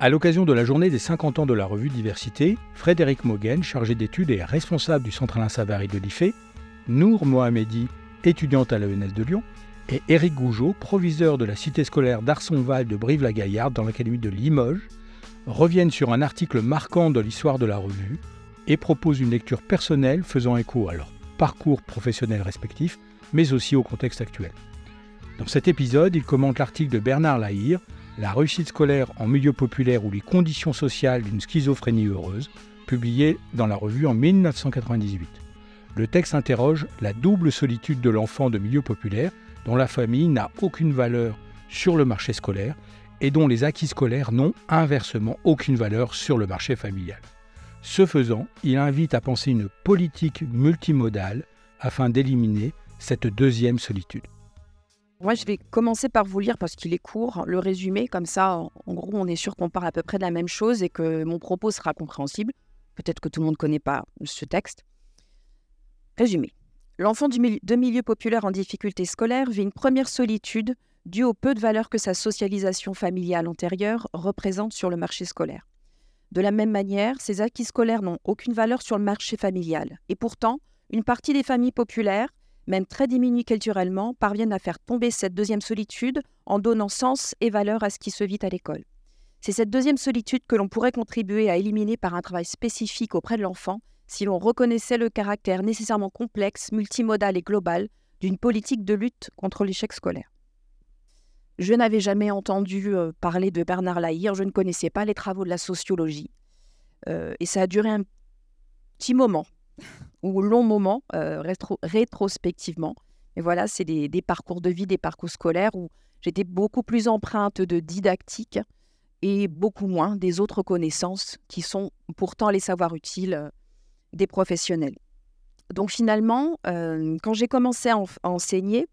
À l'occasion de la journée des 50 ans de la revue Diversité, Frédéric Moguen, chargé d'études et responsable du centre Alain Savary de l'IFE, Nour Mohamedi, étudiante à l'ENS de Lyon, et Éric Gougeot, proviseur de la cité scolaire d'Arsonval de Brive-la-Gaillarde dans l'académie de Limoges, reviennent sur un article marquant de l'histoire de la revue et proposent une lecture personnelle faisant écho à leur parcours professionnel respectif, mais aussi au contexte actuel. Dans cet épisode, ils commentent l'article de Bernard Lahire, La réussite scolaire en milieu populaire ou les conditions sociales d'une schizophrénie heureuse, publié dans la revue en 1998. Le texte interroge la double solitude de l'enfant de milieu populaire, dont la famille n'a aucune valeur sur le marché scolaire et dont les acquis scolaires n'ont inversement aucune valeur sur le marché familial. Ce faisant, il invite à penser une politique multimodale afin d'éliminer cette deuxième solitude. Moi, je vais commencer par vous lire, parce qu'il est court, le résumé. Comme ça, en gros, on est sûr qu'on parle à peu près de la même chose et que mon propos sera compréhensible. Peut-être que tout le monde ne connaît pas ce texte. Résumé. L'enfant de milieu populaire en difficulté scolaire vit une première solitude due au peu de valeur que sa socialisation familiale antérieure représente sur le marché scolaire. De la même manière, ces acquis scolaires n'ont aucune valeur sur le marché familial. Et pourtant, une partie des familles populaires, même très diminuées culturellement, parviennent à faire tomber cette deuxième solitude en donnant sens et valeur à ce qui se vit à l'école. C'est cette deuxième solitude que l'on pourrait contribuer à éliminer par un travail spécifique auprès de l'enfant si l'on reconnaissait le caractère nécessairement complexe, multimodal et global d'une politique de lutte contre l'échec scolaire. Je n'avais jamais entendu euh, parler de Bernard Lahire, je ne connaissais pas les travaux de la sociologie. Euh, et ça a duré un petit moment, ou long moment, euh, rétrospectivement. Et voilà, c'est des, parcours de vie, des parcours scolaires où j'étais beaucoup plus empreinte de didactique et beaucoup moins des autres connaissances qui sont pourtant les savoirs utiles des professionnels. Donc finalement, quand j'ai commencé à enseigner,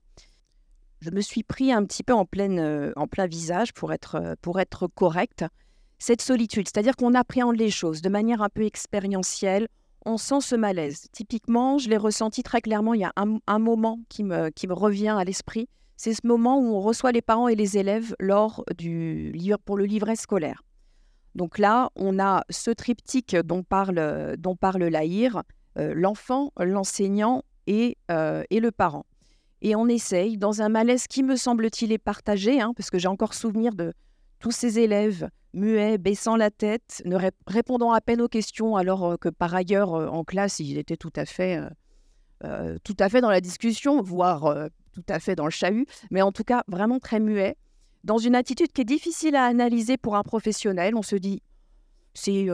je me suis pris un petit peu en, euh, en plein visage pour être, euh, pour être correct. Cette solitude, c'est-à-dire qu'on appréhende les choses de manière un peu expérientielle, on sent ce malaise. Typiquement, je l'ai ressenti très clairement, il y a un, moment qui me, revient à l'esprit, c'est ce moment où on reçoit les parents et les élèves lors du pour le livret scolaire. Donc là, on a ce triptyque dont parle, dont parle euh, l'enfant, l'enseignant et, et le parent. Et on essaye, dans un malaise qui me semble-t-il est partagé, hein, parce que j'ai encore souvenir de tous ces élèves muets, baissant la tête, ne répondant à peine aux questions, alors euh, que par ailleurs, euh, en classe, ils étaient tout à fait, euh, tout à fait dans la discussion, voire tout à fait dans le chahut, mais en tout cas vraiment très muets, dans une attitude qui est difficile à analyser pour un professionnel. On se dit, c'est,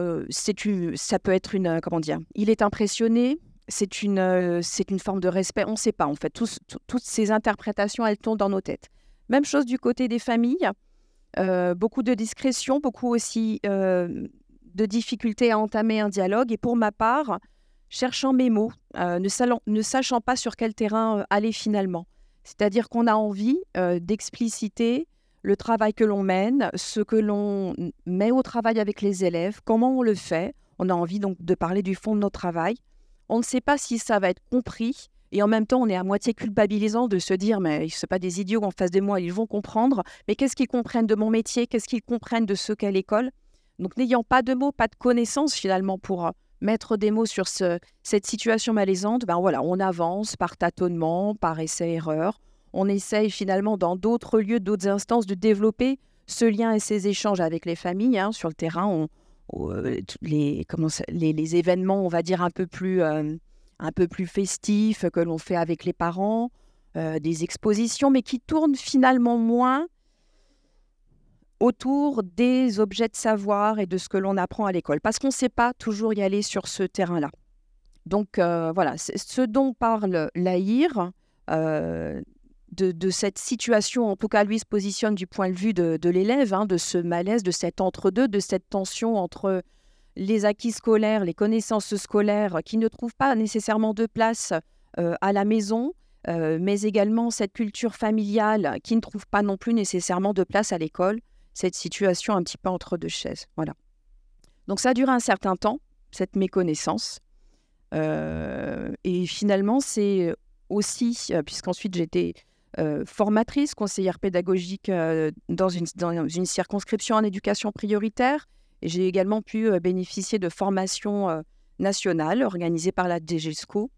ça peut être une, comment dire, il est impressionné, c'est une, une forme de respect. On ne sait pas, en fait. toutes ces interprétations, elles tombent dans nos têtes. Même chose du côté des familles. Euh, beaucoup de discrétion, beaucoup aussi euh, de difficultés à entamer un dialogue. Et pour ma part, cherchant mes mots, ne, ne, sachant pas sur quel terrain aller finalement. C'est-à-dire qu'on a envie d'expliciter le travail que l'on mène, ce que l'on met au travail avec les élèves, comment on le fait. On a envie donc de parler du fond de notre travail on ne sait pas si ça va être compris. Et en même temps, on est à moitié culpabilisant de se dire, mais ce pas des idiots en face de moi, ils vont comprendre. Mais qu'est-ce qu'ils comprennent de mon métier? Qu'est-ce qu'ils comprennent de ce qu'est l'école? Donc, n'ayant pas de mots, pas de connaissances finalement pour euh, mettre des mots sur cette situation malaisante, ben voilà, on avance par tâtonnement, par essai-erreur. On essaye finalement dans d'autres lieux, d'autres instances de développer ce lien et ces échanges avec les familles. Hein. Sur le terrain, euh, les, événements, on va dire, un peu plus, euh, un peu plus festifs que l'on fait avec les parents, euh, des expositions, mais qui tournent finalement moins autour des objets de savoir et de ce que l'on apprend à l'école, parce qu'on ne sait pas toujours y aller sur ce terrain-là. Donc voilà, ce dont parle l'AIR, de, cette situation, en tout cas lui se positionne du point de vue de, l'élève, hein, de ce malaise, de cet entre-deux, de cette tension entre les acquis scolaires, les connaissances scolaires qui ne trouvent pas nécessairement de place euh, à la maison, euh, mais également cette culture familiale qui ne trouve pas non plus nécessairement de place à l'école, cette situation un petit peu entre deux chaises. Voilà. Donc ça a duré un certain temps, cette méconnaissance. Euh, et finalement, c'est aussi, puisqu'ensuite j'étais formatrice, conseillère pédagogique dans une circonscription en éducation prioritaire. J'ai également pu bénéficier de formations nationales organisées par la DGESCO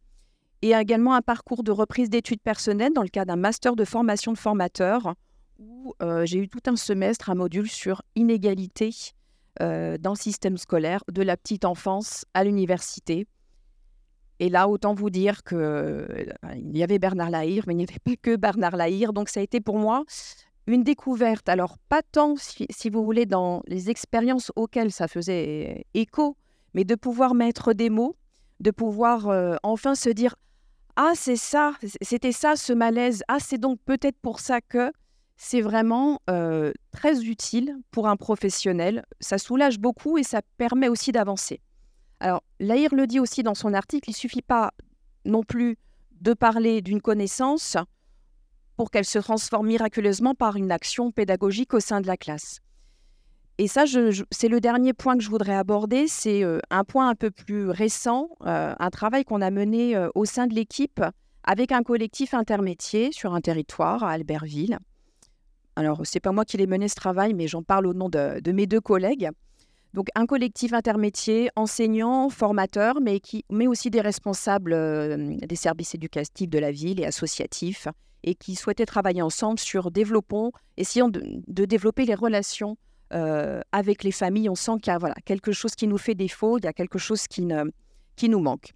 et également un parcours de reprise d'études personnelles dans le cadre d'un master de formation de formateur où j'ai eu tout un semestre, un module sur inégalité dans le système scolaire de la petite enfance à l'université. Et là, autant vous dire que il y avait Bernard Lahire, mais il n'y avait pas que Bernard Lahire. Donc ça a été pour moi une découverte. Alors pas tant, si, vous voulez, dans les expériences auxquelles ça faisait écho, mais de pouvoir mettre des mots, de pouvoir enfin se dire ah c'est ça, c'était ça ce malaise. Ah c'est donc peut-être pour ça que c'est vraiment très utile pour un professionnel. Ça soulage beaucoup et ça permet aussi d'avancer. Alors, Lahir le dit aussi dans son article, il suffit pas non plus de parler d'une connaissance pour qu'elle se transforme miraculeusement par une action pédagogique au sein de la classe. Et ça, c'est le dernier point que je voudrais aborder. C'est un point un peu plus récent, un travail qu'on a mené au sein de l'équipe avec un collectif intermétier sur un territoire à Albertville. Alors, c'est pas moi qui l'ai mené ce travail, mais j'en parle au nom de, mes deux collègues. Donc, un collectif intermétier, enseignants, formateurs, mais, qui, met aussi des responsables euh, des services éducatifs de la ville et associatifs, et qui souhaitaient travailler ensemble sur développons, essayant de, développer les relations euh, avec les familles. On sent qu'il y a voilà, quelque chose qui nous fait défaut, il y a quelque chose qui, nous manque.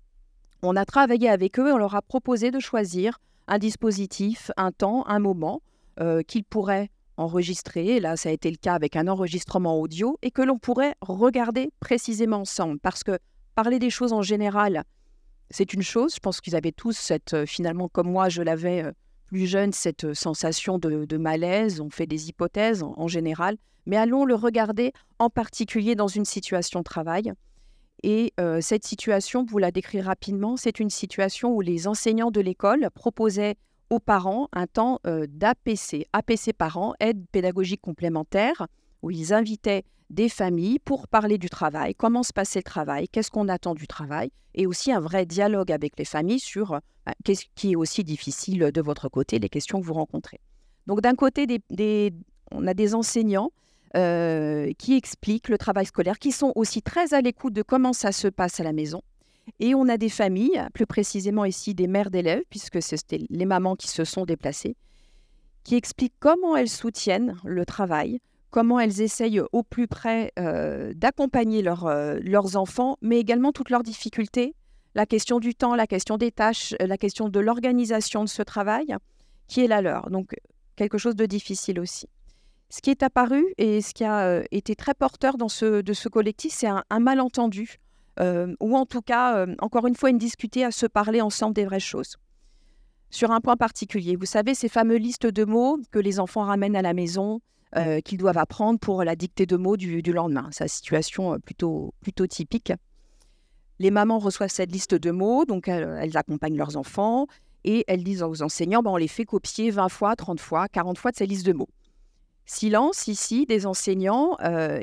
On a travaillé avec eux, on leur a proposé de choisir un dispositif, un temps, un moment euh, qu'il pourrait enregistrer, là ça a été le cas avec un enregistrement audio, et que l'on pourrait regarder précisément ensemble. Parce que parler des choses en général, c'est une chose. Je pense qu'ils avaient tous cette, euh, finalement, comme moi je l'avais plus jeune, cette sensation de, malaise. On fait des hypothèses en, général, mais allons le regarder en particulier dans une situation de travail. Et cette situation, vous la décrire rapidement, c'est une situation où les enseignants de l'école proposaient aux parents un temps d'APC, APC parents, aide pédagogique complémentaire, où ils invitaient des familles pour parler du travail, comment se passait le travail, qu'est-ce qu'on attend du travail, et aussi un vrai dialogue avec les familles sur bah, qu'est-ce qui est aussi difficile de votre côté, les questions que vous rencontrez. Donc d'un côté, on a des enseignants qui expliquent le travail scolaire, qui sont aussi très à l'écoute de comment ça se passe à la maison, et on a des familles, plus précisément ici des mères d'élèves, puisque c'était les mamans qui se sont déplacées, qui expliquent comment elles soutiennent le travail, comment elles essayent au plus près euh, d'accompagner euh, leurs enfants, mais également toutes leurs difficultés, la question du temps, la question des tâches, la question de l'organisation de ce travail, qui est la leur. Donc quelque chose de difficile aussi. Ce qui est apparu et ce qui a euh, été très porteur dans ce, de ce collectif, c'est un malentendu euh, ou en tout cas, euh, encore une fois, une discuter à se parler ensemble des vraies choses. Sur un point particulier, vous savez, ces fameuses listes de mots que les enfants ramènent à la maison, euh, qu'ils doivent apprendre pour la dictée de mots du, lendemain. C'est une situation plutôt, plutôt typique. Les mamans reçoivent cette liste de mots, donc elles, accompagnent leurs enfants et elles disent aux enseignants, ben, on les fait copier 20 fois, 30 fois, 40 fois de ces listes de mots. Silence ici des enseignants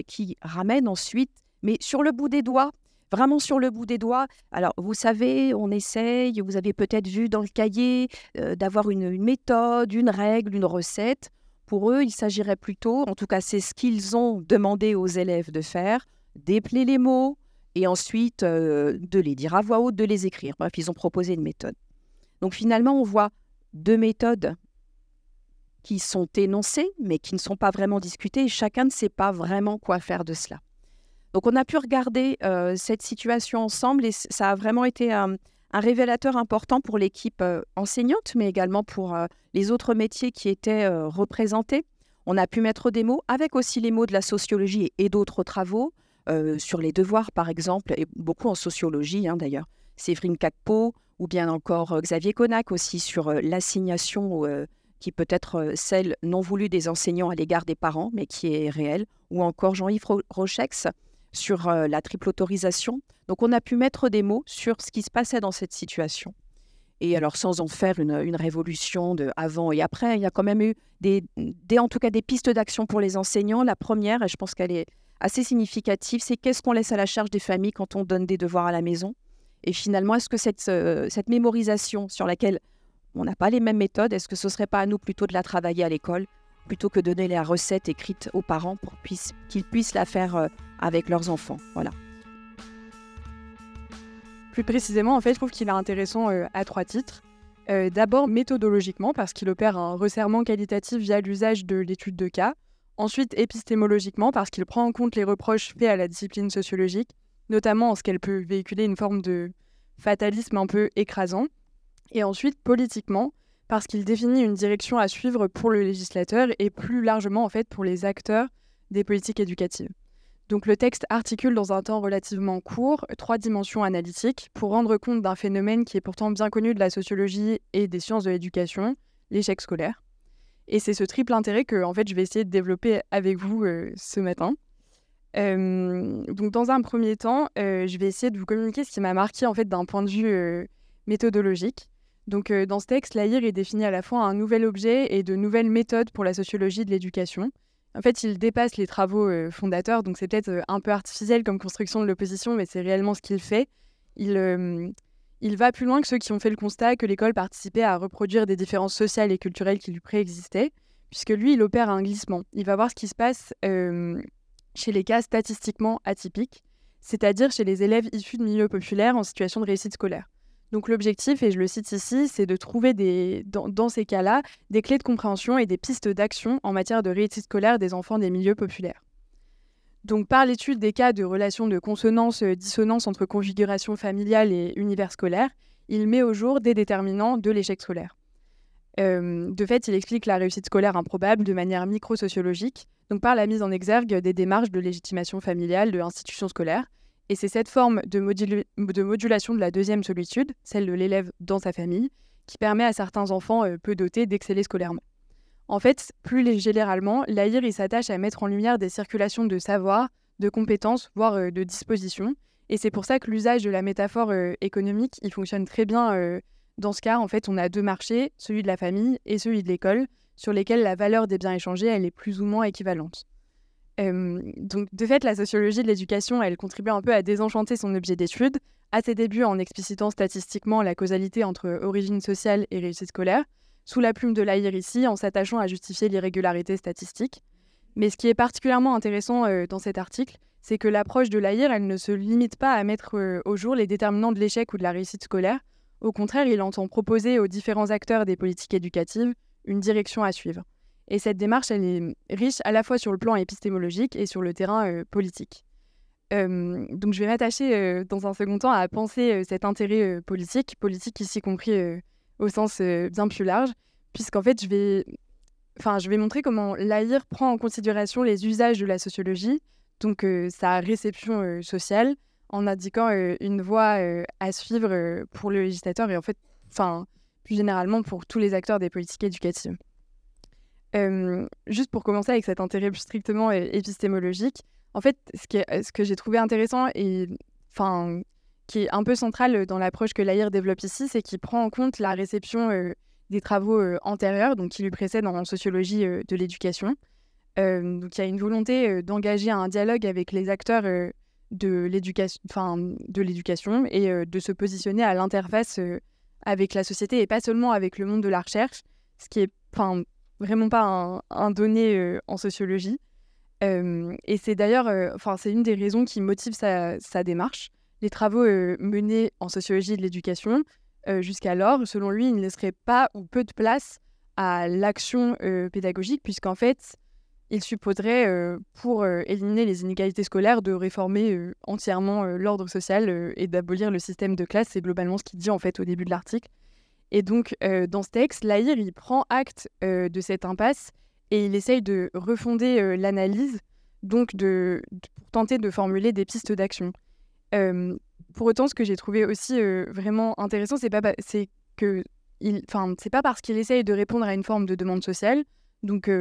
qui ramènent ensuite, mais sur le bout des doigts, vraiment sur le bout des doigts. Alors, vous savez, on essaye, vous avez peut-être vu dans le cahier, euh, d'avoir une, méthode, une règle, une recette. Pour eux, il s'agirait plutôt, en tout cas, c'est ce qu'ils ont demandé aux élèves de faire, d'épeler les mots et ensuite euh, de les dire à voix haute, de les écrire. Bref, ils ont proposé une méthode. Donc finalement, on voit deux méthodes qui sont énoncées, mais qui ne sont pas vraiment discutées, et chacun ne sait pas vraiment quoi faire de cela. Donc on a pu regarder euh, cette situation ensemble et ça a vraiment été un, révélateur important pour l'équipe euh, enseignante, mais également pour euh, les autres métiers qui étaient représentés. On a pu mettre des mots avec aussi les mots de la sociologie et, d'autres travaux sur les devoirs, par exemple, et beaucoup en sociologie hein, d'ailleurs. Séverine Cacpo ou bien encore Xavier Connac aussi sur l'assignation qui peut être celle non voulue des enseignants à l'égard des parents, mais qui est réelle, ou encore Jean-Yves Rochex sur euh, la triple autorisation. Donc on a pu mettre des mots sur ce qui se passait dans cette situation. Et alors sans en faire une, révolution de avant et après, il y a quand même eu des, en tout cas des pistes d'action pour les enseignants. La première, et je pense qu'elle est assez significative, c'est qu'est-ce qu'on laisse à la charge des familles quand on donne des devoirs à la maison? Et finalement, est-ce que cette, euh, cette mémorisation sur laquelle On n'a pas les mêmes méthodes. Est-ce que ce serait pas à nous plutôt de la travailler à l'école? Plutôt que donner la recette écrite aux parents pour qu'ils puissent la faire euh, avec leurs enfants Voilà. Plus précisément, en fait, je trouve qu'il est intéressant euh, à trois titres. Euh, d'abord méthodologiquement, parce qu'il opère un resserrement qualitatif via l'usage de l'étude de cas. Ensuite épistémologiquement, parce qu'il prend en compte les reproches faits à la discipline sociologique, notamment en ce qu'elle peut véhiculer une forme de fatalisme un peu écrasant. Et ensuite politiquement, parce qu'il définit une direction à suivre pour le législateur et plus largement en fait pour les acteurs des politiques éducatives. Donc le texte articule dans un temps relativement court trois dimensions analytiques pour rendre compte d'un phénomène qui est pourtant bien connu de la sociologie et des sciences de l'éducation, l'échec scolaire. Et c'est ce triple intérêt que en fait je vais essayer de développer avec vous euh, ce matin. Euh, donc dans un premier temps, euh, je vais essayer de vous communiquer ce qui m'a marqué en fait d'un point de vue méthodologique. Donc dans ce texte, l'AIR est défini à la fois un nouvel objet et de nouvelles méthodes pour la sociologie de l'éducation. En fait, il dépasse les travaux euh, fondateurs, donc c'est peut-être euh, un peu artificiel comme construction de l'opposition, mais c'est réellement ce qu'il fait. Euh, il va plus loin que ceux qui ont fait le constat que l'école participait à reproduire des différences sociales et culturelles qui lui préexistaient, puisque lui, il opère un glissement. Il va voir ce qui se passe chez les cas statistiquement atypiques, c'est-à-dire chez les élèves issus de milieux populaires en situation de réussite scolaire. L'objectif, et je le cite ici, c'est de trouver dans, ces cas-là des clés de compréhension et des pistes d'action en matière de réussite scolaire des enfants des milieux populaires. Donc par l'étude des cas de relations de consonance-dissonance euh, entre configuration familiale et univers scolaire, il met au jour des déterminants de l'échec scolaire. Euh, de fait, il explique la réussite scolaire improbable de manière microsociologique, donc par la mise en exergue des démarches de légitimation familiale de l'institution scolaire, et c'est cette forme de, modulation de la deuxième solitude, celle de l'élève dans sa famille, qui permet à certains enfants euh, peu dotés d'exceller scolairement. En fait, plus généralement, l'AIR s'attache à mettre en lumière des circulations de savoir, de compétences, voire euh, de dispositions. Et c'est pour ça que l'usage de la métaphore euh, économique, il fonctionne très bien. dans ce cas, en fait, on a deux marchés, celui de la famille et celui de l'école, sur lesquels la valeur des biens échangés, elle est plus ou moins équivalente donc, de fait, la sociologie de l'éducation, elle contribue un peu à désenchanter son objet d'étude, à ses débuts en explicitant statistiquement la causalité entre origine sociale et réussite scolaire, sous la plume de l'AIR ici, en s'attachant à justifier l'irrégularité statistique. Mais ce qui est particulièrement intéressant dans cet article, c'est que l'approche de l'AIR, elle ne se limite pas à mettre au jour les déterminants de l'échec ou de la réussite scolaire. Au contraire, il entend proposer aux différents acteurs des politiques éducatives une direction à suivre. Et cette démarche, elle est riche à la fois sur le plan épistémologique et sur le terrain euh, politique. donc je vais m'attacher euh, dans un second temps à penser euh, cet intérêt politique, politique ici compris au sens bien plus large, puisqu'en fait je vais, je vais montrer comment l'AIR prend en considération les usages de la sociologie, donc sa réception sociale, en indiquant une voie à suivre pour le législateur et en fait, enfin, plus généralement pour tous les acteurs des politiques éducatives juste pour commencer avec cet intérêt strictement épistémologique, en fait, ce, que j'ai trouvé intéressant et qui est un peu central dans l'approche que l'AIR développe ici, c'est qu'il prend en compte la réception des travaux antérieurs, donc qui lui précèdent en sociologie de l'éducation. donc il y a une volonté d'engager un dialogue avec les acteurs de l'éducation et de se positionner à l'interface avec la société et pas seulement avec le monde de la recherche, ce qui est vraiment pas un, donné euh, en sociologie. Euh, et c'est d'ailleurs, euh, enfin, c'est une des raisons qui motive sa, démarche. Les travaux menés en sociologie de l'éducation, jusqu'alors, selon lui, ne laisserait pas ou peu de place à l'action pédagogique, puisqu'en fait, il supposerait, pour éliminer les inégalités scolaires, de réformer entièrement l'ordre social et d'abolir le système de classe. C'est globalement ce qu'il dit en fait au début de l'article. Et donc, euh, dans ce texte, Lahir, il prend acte euh, de cette impasse et il essaye de refonder euh, l'analyse, donc pour tenter de formuler des pistes d'action. pour autant, ce que j'ai trouvé aussi vraiment intéressant, c'est pas que il, c'est pas parce qu'il essaye de répondre à une forme de demande sociale, donc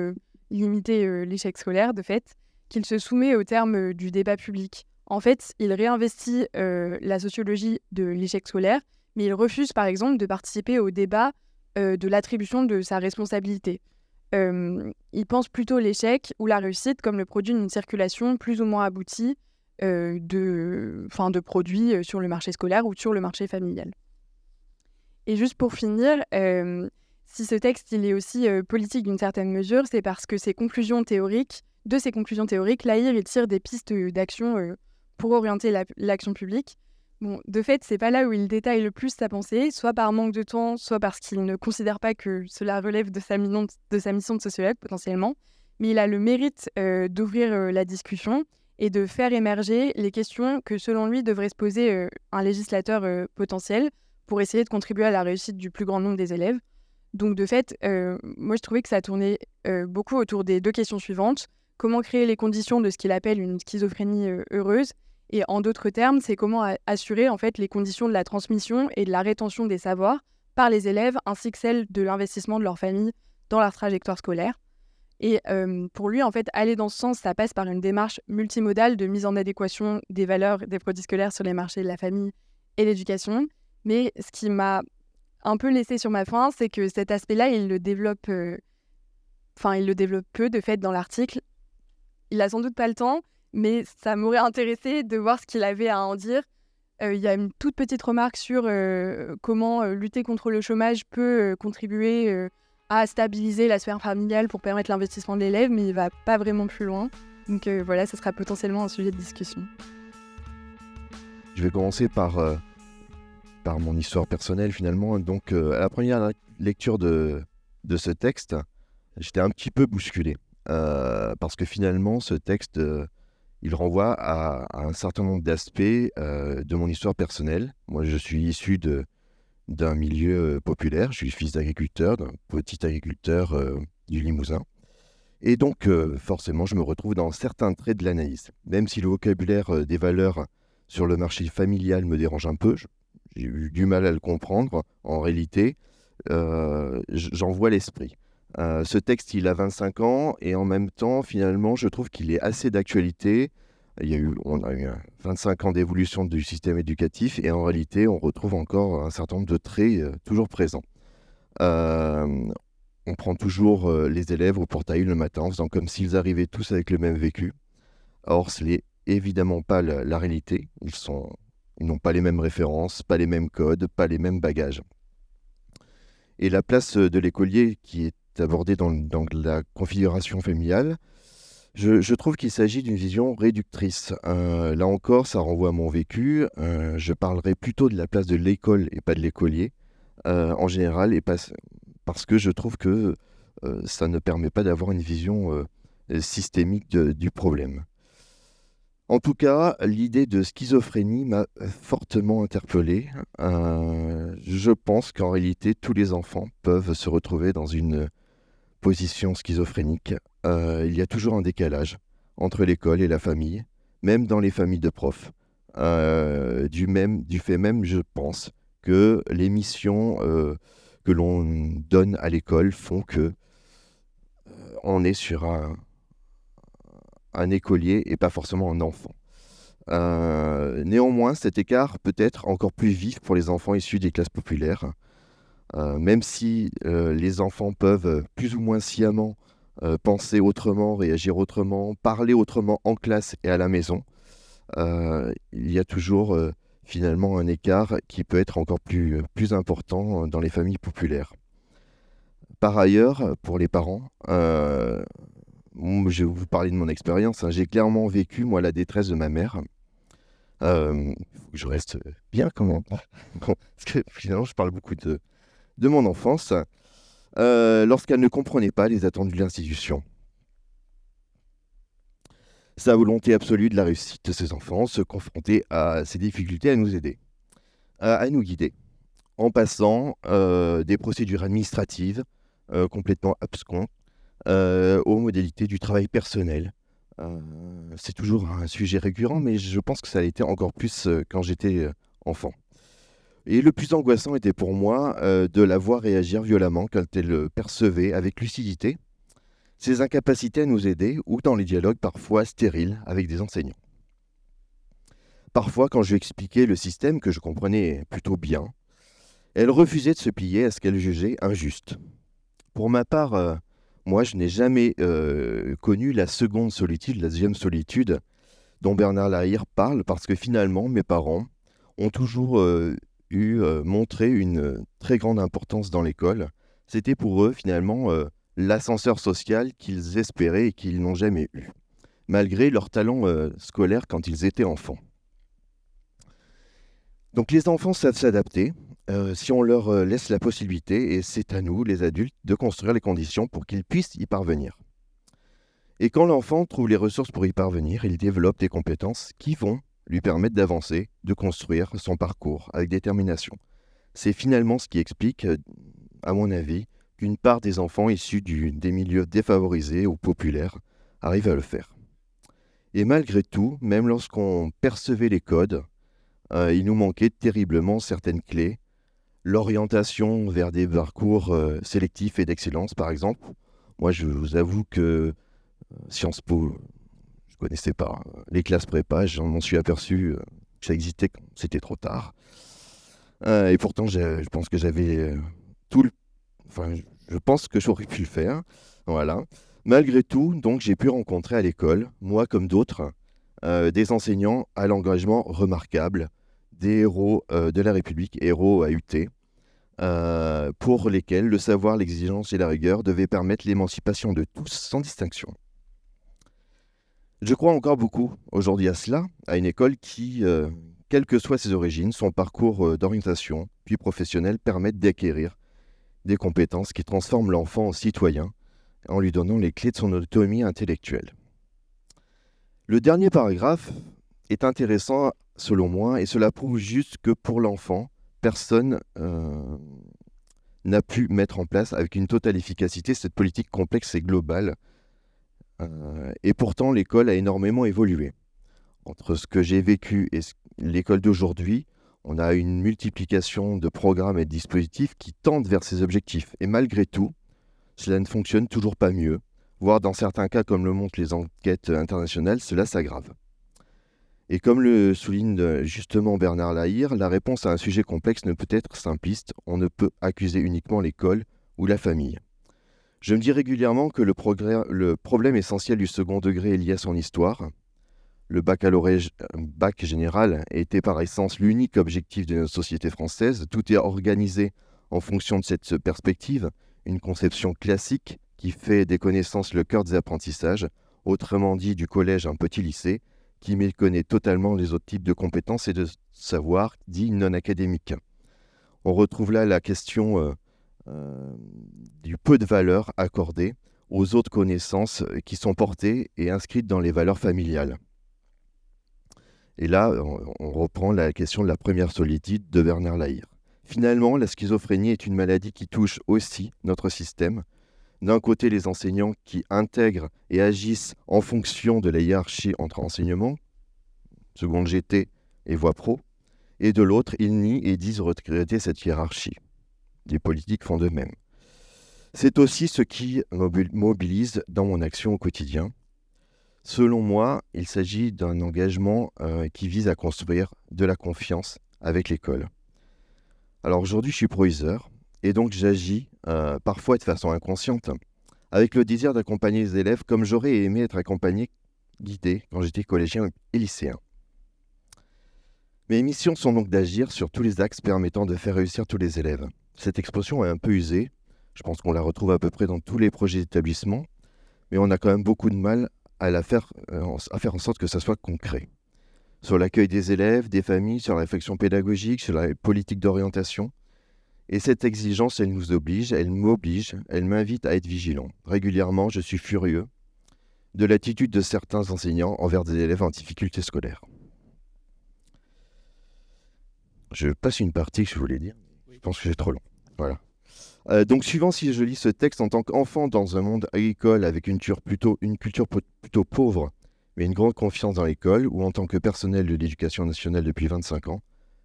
limiter l'échec scolaire de fait, qu'il se soumet au terme du débat public. En fait, il réinvestit la sociologie de l'échec scolaire mais il refuse par exemple de participer au débat euh, de l'attribution de sa responsabilité. Euh, il pense plutôt l'échec ou la réussite comme le produit d'une circulation plus ou moins aboutie euh, de, de produits sur le marché scolaire ou sur le marché familial. Et juste pour finir, si ce texte est aussi politique d'une certaine mesure, c'est parce que ses conclusions théoriques, de ses conclusions théoriques, Lahir il tire des pistes d'action pour orienter l'action publique. Bon, de fait, c'est pas là où il détaille le plus sa pensée, soit par manque de temps, soit parce qu'il ne considère pas que cela relève de sa, de sa mission de sociologue potentiellement. Mais il a le mérite d'ouvrir la discussion et de faire émerger les questions que, selon lui, devrait se poser un législateur potentiel pour essayer de contribuer à la réussite du plus grand nombre des élèves. Donc de fait, euh, moi je trouvais que ça tournait euh, beaucoup autour des deux questions suivantes. Comment créer les conditions de ce qu'il appelle une schizophrénie euh, heureuse Et en d'autres termes, c'est comment assurer en fait les conditions de la transmission et de la rétention des savoirs par les élèves ainsi que celles de l'investissement de leur famille dans leur trajectoire scolaire. Et pour lui, en fait, aller dans ce sens, ça passe par une démarche multimodale de mise en adéquation des valeurs des produits scolaires sur les marchés de la famille et l'éducation, mais ce qui m'a un peu laissé sur ma faim, c'est que cet aspect-là, il le développe, euh, enfin, il le développe peu de fait dans l'article. Il a sans doute pas le temps, mais ça m'aurait intéressé de voir ce qu'il avait à en dire. Euh, il y a une toute petite remarque sur euh, comment lutter contre le chômage peut contribuer à stabiliser la sphère familiale pour permettre l'investissement de l'élève, mais il va pas vraiment plus loin. Donc voilà, ce sera potentiellement un sujet de discussion. Je vais commencer par par mon histoire personnelle finalement. Donc euh, à la première lecture de, de ce texte, j'étais un petit peu bousculé. Euh, parce que finalement, ce texte, euh, il renvoie à, un certain nombre d'aspects de mon histoire personnelle. Moi, je suis issu de, d'un milieu populaire. Je suis fils d'agriculteur, d'un petit agriculteur du Limousin. Et donc, forcément, je me retrouve dans certains traits de l'analyse. Même si le vocabulaire des valeurs sur le marché familial me dérange un peu, j'ai eu du mal à le comprendre. En réalité, euh, j'en vois l'esprit. Euh, ce texte, il a 25 ans et en même temps, finalement, je trouve qu'il est assez d'actualité. Il y a eu, on a eu 25 ans d'évolution du système éducatif et en réalité, on retrouve encore un certain nombre de traits euh, toujours présents. on prend toujours les élèves au portail le matin en faisant comme s'ils arrivaient tous avec le même vécu. Or, ce n'est évidemment pas la réalité. Ils sont ils n'ont pas les mêmes références, pas les mêmes codes, pas les mêmes bagages. Et la place de l'écolier qui est abordée dans, la configuration familiale, je, trouve qu'il s'agit d'une vision réductrice. Euh, là encore, ça renvoie à mon vécu. Euh, je parlerai plutôt de la place de l'école et pas de l'écolier euh, en général, et parce que je trouve que ça ne permet pas d'avoir une vision systémique du problème. En tout cas, l'idée de schizophrénie m'a fortement interpellé. Je pense qu'en réalité, tous les enfants peuvent se retrouver dans une position schizophrénique. Euh, il y a toujours un décalage entre l'école et la famille, même dans les familles de profs. Euh, du, fait même, je pense, que les missions que l'on donne à l'école font que on est sur un, un écolier et pas forcément un enfant. Euh, néanmoins, cet écart peut être encore plus vif pour les enfants issus des classes populaires. Euh, même si euh, les enfants peuvent plus ou moins sciemment penser autrement, réagir autrement, parler autrement en classe et à la maison, il y a toujours finalement un écart qui peut être encore plus, important dans les familles populaires. Par ailleurs, pour les parents, je vais vous parler de mon expérience. Hein. J'ai clairement vécu, moi, la détresse de ma mère. Euh, je reste bien quand même. Parce que finalement, je parle beaucoup de, de mon enfance. Euh, lorsqu'elle ne comprenait pas les attentes de l'institution. Sa volonté absolue de la réussite de ses enfants se confrontait à ses difficultés à nous aider, à, nous guider, en passant euh, des procédures administratives complètement abscontes euh, aux modalités du travail personnel. Euh, c'est toujours un sujet récurrent, mais je pense que ça été encore plus euh, quand j'étais enfant. Et le plus angoissant était pour moi de la voir réagir violemment quand elle percevait avec lucidité ses incapacités à nous aider ou dans les dialogues parfois stériles avec des enseignants. Parfois, quand je lui expliquais le système que je comprenais plutôt bien, elle refusait de se plier à ce qu'elle jugeait injuste. Pour ma part, moi, je n'ai jamais euh, connu la seconde solitude, la deuxième solitude dont Bernard Lahire parle, parce que finalement, mes parents ont toujours euh, eu montré une très grande importance dans l'école. C'était pour eux finalement l'ascenseur social qu'ils espéraient et qu'ils n'ont jamais eu, malgré leur talent scolaire quand ils étaient enfants. Donc les enfants savent s'adapter si on leur laisse la possibilité, et c'est à nous, les adultes, de construire les conditions pour qu'ils puissent y parvenir. Et quand l'enfant trouve les ressources pour y parvenir, il développe des compétences qui vont lui permettre d'avancer, de construire son parcours avec détermination. C'est finalement ce qui explique, à mon avis, qu'une part des enfants issus des milieux défavorisés ou populaires arrivent à le faire. Et malgré tout, même lorsqu'on percevait les codes, euh, il nous manquait terriblement certaines clés. L'orientation vers des parcours euh, sélectifs et d'excellence, par exemple. Moi, je vous avoue que euh, Sciences Po, je connaissais pas. Les classes prépa, j'en m'en suis aperçu que ça existait quand c'était trop tard. et pourtant, je pense que j'avais tout le Enfin, je pense que j'aurais pu le faire. Voilà. Malgré tout, donc, j'ai pu rencontrer à l'école, moi comme d'autres, euh, des enseignants à l'engagement remarquable, des héros euh, de la République, héros à UT, euh, pour lesquels le savoir, l'exigence et la rigueur devaient permettre l'émancipation de tous sans distinction. Je crois encore beaucoup aujourd'hui à cela, à une école qui, quelles que soient ses origines, son parcours d'orientation, puis professionnel, permettent d'acquérir des compétences qui transforment l'enfant en citoyen en lui donnant les clés de son autonomie intellectuelle. Le dernier paragraphe est intéressant selon moi et cela prouve juste que pour l'enfant, personne euh, n'a pu mettre en place avec une totale efficacité cette politique complexe et globale. Euh, et pourtant, l'école a énormément évolué. Entre ce que j'ai vécu et l'école d'aujourd'hui, on a une multiplication de programmes et de dispositifs qui tendent vers ces objectifs. Et malgré tout, cela ne fonctionne toujours pas mieux, voire dans certains cas, comme le montrent les enquêtes internationales, cela s'aggrave. Et comme le souligne justement Bernard Lahire, la réponse à un sujet complexe ne peut être simpliste, on ne peut accuser uniquement l'école ou la famille. Je me dis régulièrement que le, problème essentiel du second degré est lié à son histoire, le baccalauréat bac général était par essence l'unique objectif de notre société française. Tout est organisé en fonction de cette perspective, une conception classique qui fait des connaissances le cœur des apprentissages, autrement dit du collège un petit lycée, qui méconnaît totalement les autres types de compétences et de savoirs dits non académiques. On retrouve là la question euh, euh, du peu de valeur accordée aux autres connaissances qui sont portées et inscrites dans les valeurs familiales. Et là, on, reprend la question de la première solitude de Bernard Lahire. Finalement, la schizophrénie est une maladie qui touche aussi notre système. D'un côté, les enseignants qui intègrent et agissent en fonction de la hiérarchie entre enseignements, seconde GT et voie pro, et de l'autre, ils nient et disent regretter cette hiérarchie. Les politiques font de même. C'est aussi ce qui mobilise dans mon action au quotidien, Selon moi, il s'agit d'un engagement euh, qui vise à construire de la confiance avec l'école. Alors aujourd'hui, je suis proviseur et donc j'agis euh, parfois de façon inconsciente avec le désir d'accompagner les élèves comme j'aurais aimé être accompagné, guidé quand j'étais collégien et lycéen. Mes missions sont donc d'agir sur tous les axes permettant de faire réussir tous les élèves. Cette expression est un peu usée, je pense qu'on la retrouve à peu près dans tous les projets d'établissement, mais on a quand même beaucoup de mal à, faire, euh, à faire en sorte que ça soit concret. Sur l'accueil des élèves, des familles, sur la réflexion pédagogique, sur la politique d'orientation. Et cette exigence, elle nous oblige, elle m'oblige, elle m'invite à être vigilant. Régulièrement, je suis furieux de l'attitude de certains enseignants envers des élèves en difficulté scolaire. Je passe une partie que je voulais dire. Je pense que c'est trop long. Voilà. Euh, donc, suivant si je lis ce texte en tant qu'enfant dans un monde agricole avec une, plutôt, une culture plutôt pauvre, mais une grande confiance dans l'école, ou en tant que personnel de l'éducation nationale depuis 25 ans,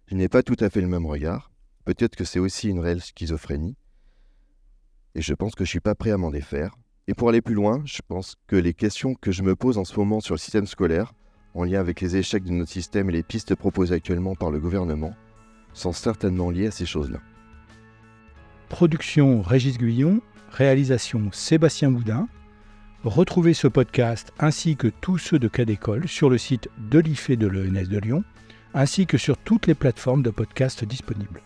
je n'ai pas tout à fait le même regard. Peut-être que c'est aussi une réelle schizophrénie. Et je pense que je ne suis pas prêt à m'en défaire. Et pour aller plus loin, je pense que les questions que je me pose en ce moment sur le système scolaire, en lien avec les échecs de notre système et les pistes proposées actuellement par le gouvernement, sont certainement liées à ces choses-là. Production Régis Guillon, réalisation Sébastien Boudin. Retrouvez ce podcast ainsi que tous ceux de Cas d'école sur le site de l'IFE de l'ENS de Lyon, ainsi que sur toutes les plateformes de podcast disponibles.